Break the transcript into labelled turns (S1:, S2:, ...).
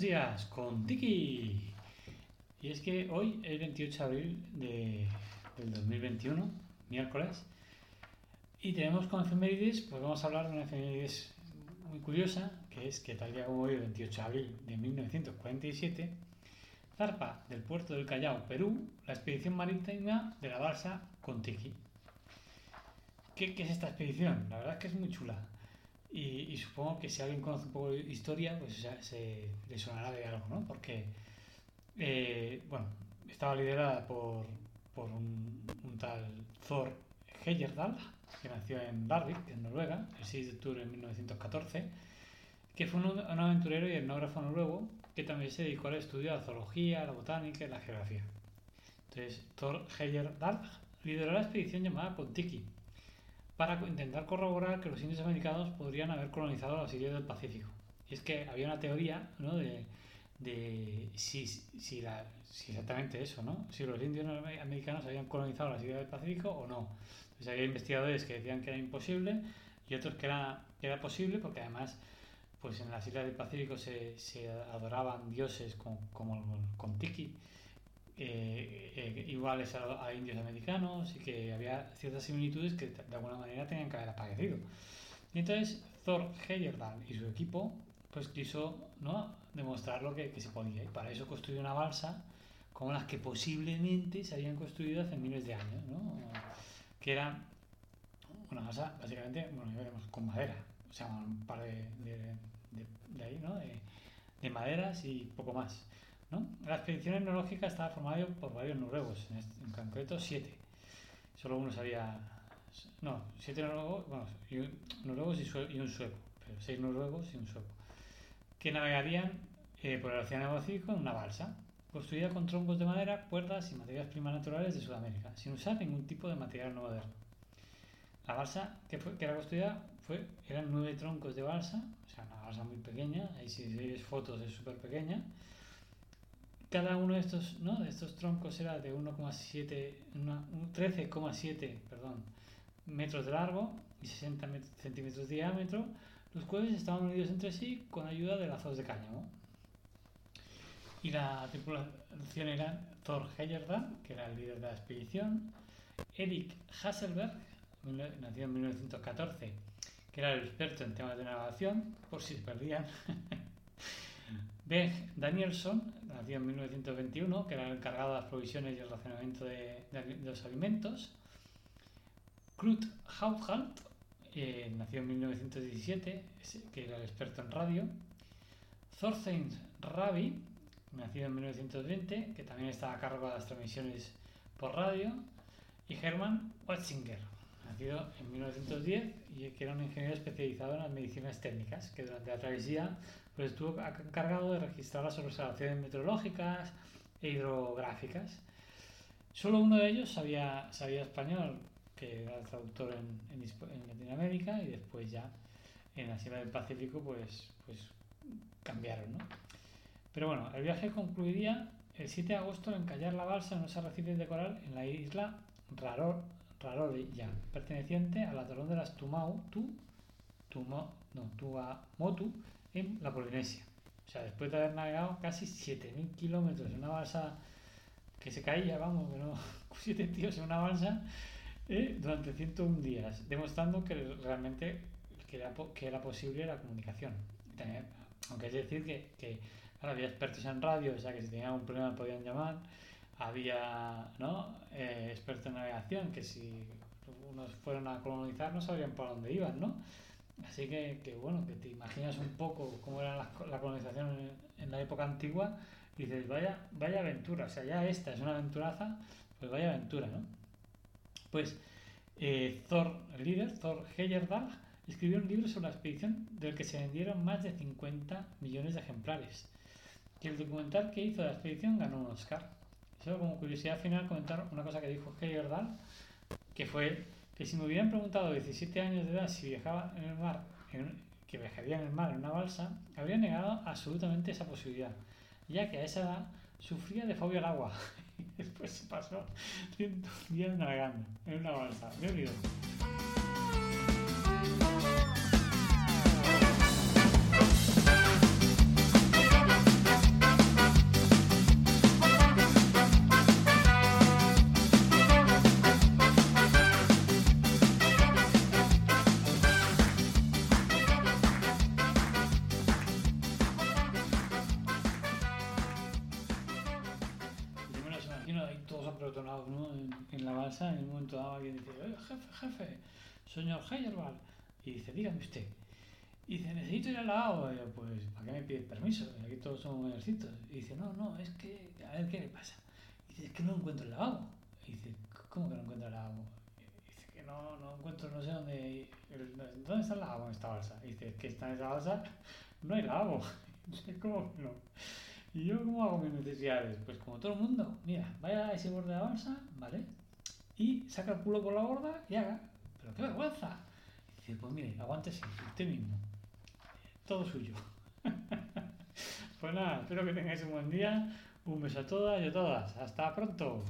S1: Días con Tiki. Y es que hoy es 28 de abril de, del 2021, miércoles, y tenemos como efemérides, pues vamos a hablar de una efemérides muy curiosa, que es que tal día como hoy, 28 de abril de 1947, zarpa del puerto del Callao, Perú, la expedición marítima de la balsa con Tiki. ¿Qué, ¿Qué es esta expedición? La verdad es que es muy chula. Y, supongo que si alguien conoce un poco de historia, pues se, le sonará de algo, ¿no? Porque, eh, bueno, estaba liderada por, por un, un, tal Thor Heyerdahl, que nació en Larvik, en Noruega, el 6 de octubre de 1914, que fue un, un aventurero y etnógrafo noruego que también se dedicó al estudio de la zoología, la botánica y la geografía. Entonces, Thor Heyerdahl lideró la expedición llamada Kontiki, para intentar corroborar que los indios americanos podrían haber colonizado las islas del Pacífico. Y es que había una teoría ¿no? de, de si, si, la, si, exactamente eso, ¿no? si los indios americanos habían colonizado las islas del Pacífico o no. Entonces había investigadores que decían que era imposible y otros que era, que era posible porque además pues en las islas del Pacífico se, se adoraban dioses como, como con Tiki eh, eh, iguales a, a, indios americanos y que había ciertas similitudes que de alguna manera tenían que haber aparecido. Y entonces Thor Heyerdahl y su equipo pues quiso ¿no? demostrar lo que, que, se podía y para eso construyó una balsa como las que posiblemente se habían construido hace miles de años, ¿no? que era una balsa básicamente, bueno, ya veremos, con madera, o sea, un par de, de, de, de ahí, ¿no? de, de maderas y poco más. ¿No? La expedición etnológica estaba formada por varios noruegos, en, este, en concreto siete. Solo uno sabía. No, siete noruegos, bueno, y un, noruegos y, sue, y, un sueco, pero seis noruegos y un sueco, que navegarían eh, por el Océano Pacífico en una balsa, construida con troncos de madera, cuerdas y materias primas naturales de Sudamérica, sin usar ningún tipo de material no moderno. La balsa que, fue, que era construida fue, eran nueve troncos de balsa, o sea, una balsa muy pequeña, ahí si veis fotos es súper pequeña, cada uno de estos, ¿no? de estos troncos era de 1,7, 13,7 perdón, metros de largo y 60 centímetros de diámetro, los cuales estaban unidos entre sí con ayuda de lazos de cáñamo. Y la tripulación era Thor Heyerdahl, que era el líder de la expedición, Eric Hasselberg, nacido en 1914, que era el experto en temas de navegación, por si se perdían. Beg Danielson, nacido en 1921, que era el encargado de las provisiones y el racionamiento de, los alimentos. Knut Hauthalt, eh, nacido en 1917, que era el experto en radio. Thorstein Rabi, nacido en 1920, que también estaba a cargo de las transmisiones por radio. Y Hermann Watzinger, nacido en 1910 y que era un ingeniero especializado en las medicinas técnicas, que durante la travesía pues estuvo encargado de registrar las observaciones meteorológicas e hidrográficas. Solo uno de ellos sabía, sabía español, que era traductor en, en, Latinoamérica, y después ya en la Sierra del Pacífico pues, pues cambiaron. ¿no? Pero bueno, el viaje concluiría el 7 de agosto en encallar la balsa en unos arrecifes de coral en la isla Raror, Rarorilla, perteneciente al atolón de las Tumau, tu, Tumo, no, Tuamotu, en la Polinesia. O sea, después de haber navegado casi 7.000 kilómetros en una balsa que se caía, vamos, pero siete tíos en una balsa eh, durante 101 días, demostrando que realmente que era, que era posible la comunicación. Tener, aunque es decir que, que claro, había expertos en radio, o sea que si tenían un problema podían llamar, había ¿no? Eh, expertos en navegación, que si unos fueron a colonizar no sabían por dónde iban, ¿no? Así que, que, bueno, que te imaginas un poco cómo era la, la colonización en, en, la época antigua y dices, vaya, vaya aventura, o sea, ya esta es una aventuraza, pues vaya aventura, ¿no? Pues eh, Thor, el líder, Thor Heyerdahl, escribió un libro sobre la expedición del que se vendieron más de 50 millones de ejemplares. Y el documental que hizo de la expedición ganó un Oscar. Solo como curiosidad final comentar una cosa que dijo Kelly Ordal, que fue que si me hubieran preguntado a 17 años de edad si viajaba en el mar, en- que viajaría en el mar en una balsa, habría negado absolutamente esa posibilidad, ya que a esa edad sufría de fobia al agua. Y después se pasó 100 días navegando en una balsa. Me he todos aprotonados ¿no? en, la balsa. En un momento dado alguien dice, "Oye, jefe, jefe, señor Heyerwald. Y dice, dígame usted. Y dice, necesito ir al lavabo. Y pues, ¿para qué me pides permiso? Aquí todos somos mayorcitos. Y dice, no, no, es que, a ver qué le pasa. Y dice, es que no encuentro el lavabo. Y dice, ¿cómo que no encuentro el lavabo? Y dice que no, no encuentro, no sé dónde. ¿Dónde está el lavabo en esta balsa? Y dice, es que está en esa balsa, no hay lavabo. Y dice, ¿cómo que no? ¿Y yo cómo hago mis necesidades? Pues como todo el mundo, mira, vaya a ese borde de la balsa, ¿vale? Y saca el culo por la borda y haga. Pero qué vergüenza. Dice, pues mire, aguántese, usted mismo. Todo suyo. pues nada, espero que tengáis un buen día. Un beso a todas y a todas. Hasta pronto.